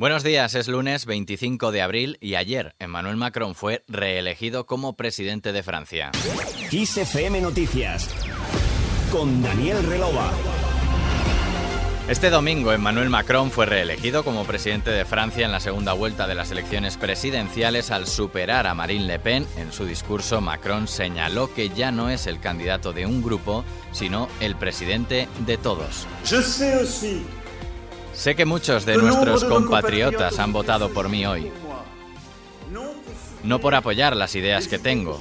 Buenos días, es lunes 25 de abril y ayer Emmanuel Macron fue reelegido como presidente de Francia. XFM Noticias con Daniel Relova. Este domingo Emmanuel Macron fue reelegido como presidente de Francia en la segunda vuelta de las elecciones presidenciales al superar a Marine Le Pen. En su discurso Macron señaló que ya no es el candidato de un grupo, sino el presidente de todos. Sé que muchos de nuestros compatriotas han votado por mí hoy. No por apoyar las ideas que tengo,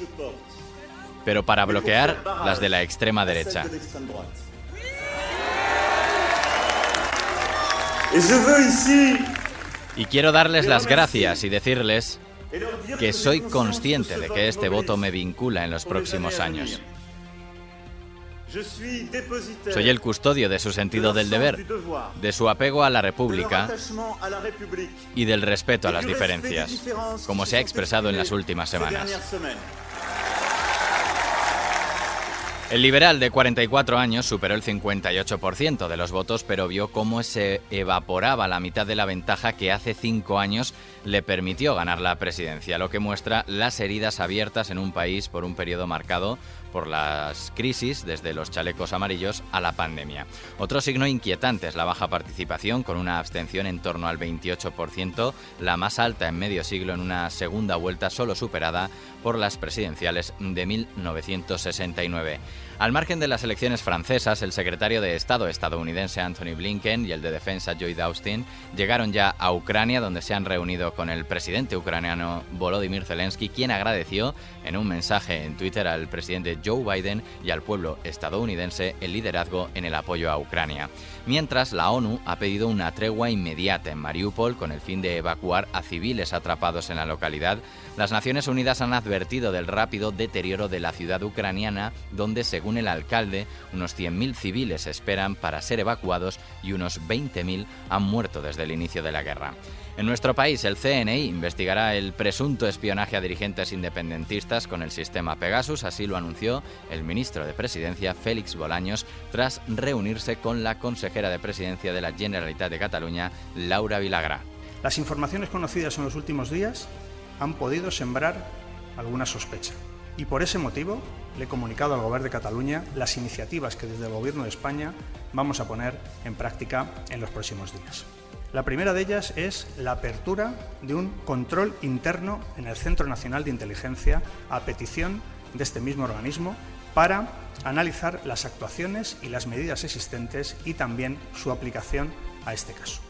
pero para bloquear las de la extrema derecha. Y quiero darles las gracias y decirles que soy consciente de que este voto me vincula en los próximos años. Soy el custodio de su sentido del deber, de su apego a la República y del respeto a las diferencias, como se ha expresado en las últimas semanas. El liberal de 44 años superó el 58% de los votos, pero vio cómo se evaporaba la mitad de la ventaja que hace cinco años le permitió ganar la presidencia, lo que muestra las heridas abiertas en un país por un periodo marcado por las crisis, desde los chalecos amarillos a la pandemia. Otro signo inquietante es la baja participación, con una abstención en torno al 28%, la más alta en medio siglo en una segunda vuelta solo superada por las presidenciales de 1969. Al margen de las elecciones francesas, el secretario de Estado estadounidense Anthony Blinken y el de Defensa Lloyd Austin llegaron ya a Ucrania, donde se han reunido con el presidente ucraniano Volodymyr Zelensky, quien agradeció en un mensaje en Twitter al presidente Joe Biden y al pueblo estadounidense el liderazgo en el apoyo a Ucrania. Mientras, la ONU ha pedido una tregua inmediata en Mariupol con el fin de evacuar a civiles atrapados en la localidad. Las Naciones Unidas han advertido del rápido deterioro de la ciudad ucraniana, donde, según el alcalde, unos 100.000 civiles esperan para ser evacuados y unos 20.000 han muerto desde el inicio de la guerra. En nuestro país, el CNI investigará el presunto espionaje a dirigentes independentistas con el sistema Pegasus, así lo anunció el ministro de Presidencia, Félix Bolaños, tras reunirse con la consejera de Presidencia de la Generalitat de Cataluña, Laura Vilagra. Las informaciones conocidas en los últimos días han podido sembrar alguna sospecha. Y por ese motivo le he comunicado al Gobierno de Cataluña las iniciativas que desde el Gobierno de España vamos a poner en práctica en los próximos días. La primera de ellas es la apertura de un control interno en el Centro Nacional de Inteligencia a petición de este mismo organismo para analizar las actuaciones y las medidas existentes y también su aplicación a este caso.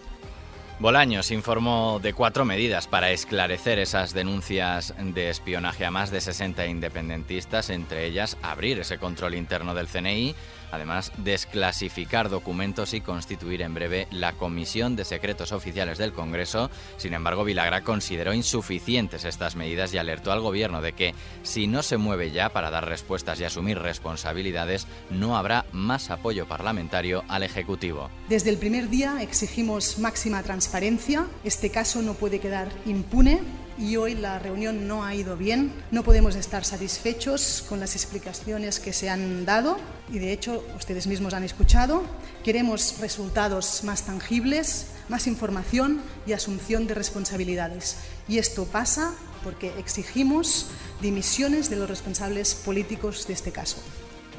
Bolaños informó de cuatro medidas para esclarecer esas denuncias de espionaje a más de 60 independentistas, entre ellas abrir ese control interno del CNI, Además, desclasificar documentos y constituir en breve la Comisión de Secretos Oficiales del Congreso. Sin embargo, Vilagra consideró insuficientes estas medidas y alertó al Gobierno de que si no se mueve ya para dar respuestas y asumir responsabilidades, no habrá más apoyo parlamentario al Ejecutivo. Desde el primer día exigimos máxima transparencia. Este caso no puede quedar impune y hoy la reunión no ha ido bien. No podemos estar satisfechos con las explicaciones que se han dado y de hecho ustedes mismos han escuchado. Queremos resultados más tangibles, más información y asunción de responsabilidades. Y esto pasa porque exigimos dimisiones de los responsables políticos de este caso.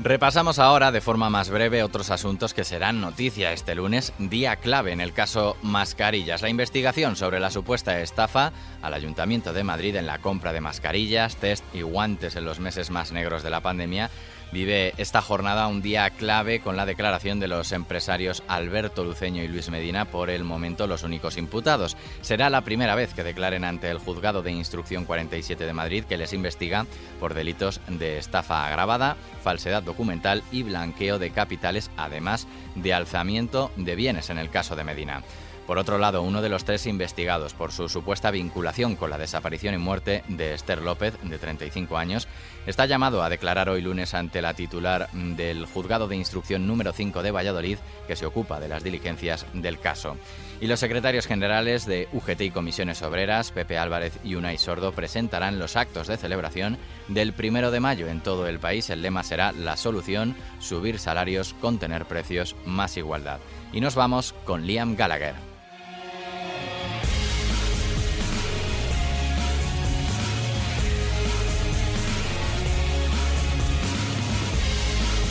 Repasamos ahora de forma más breve otros asuntos que serán noticia este lunes, día clave en el caso Mascarillas. La investigación sobre la supuesta estafa al Ayuntamiento de Madrid en la compra de mascarillas, test y guantes en los meses más negros de la pandemia vive esta jornada un día clave con la declaración de los empresarios Alberto Luceño y Luis Medina, por el momento los únicos imputados. Será la primera vez que declaren ante el Juzgado de Instrucción 47 de Madrid que les investiga por delitos de estafa agravada, falsedad documental y blanqueo de capitales, además de alzamiento de bienes en el caso de Medina. Por otro lado, uno de los tres investigados por su supuesta vinculación con la desaparición y muerte de Esther López, de 35 años, está llamado a declarar hoy lunes ante la titular del Juzgado de Instrucción número 5 de Valladolid, que se ocupa de las diligencias del caso. Y los secretarios generales de UGT y Comisiones Obreras, Pepe Álvarez y Unai Sordo, presentarán los actos de celebración del primero de mayo en todo el país. El lema será La solución, subir salarios, contener precios, más igualdad y nos vamos con Liam Gallagher.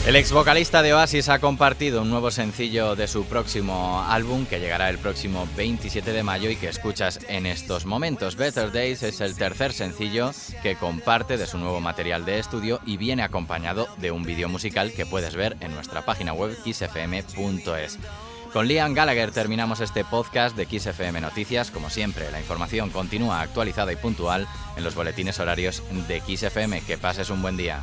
El ex vocalista de Oasis ha compartido un nuevo sencillo de su próximo álbum que llegará el próximo 27 de mayo y que escuchas en estos momentos. Better Days es el tercer sencillo que comparte de su nuevo material de estudio y viene acompañado de un vídeo musical que puedes ver en nuestra página web xfm.es. Con Liam Gallagher terminamos este podcast de XFM Noticias. Como siempre, la información continúa actualizada y puntual en los boletines horarios de XFM. Que pases un buen día.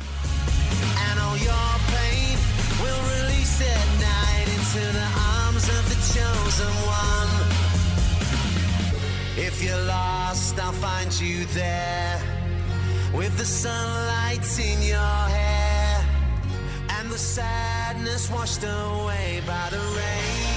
If you're lost, I'll find you there with the in your hair and the sadness washed away by the rain.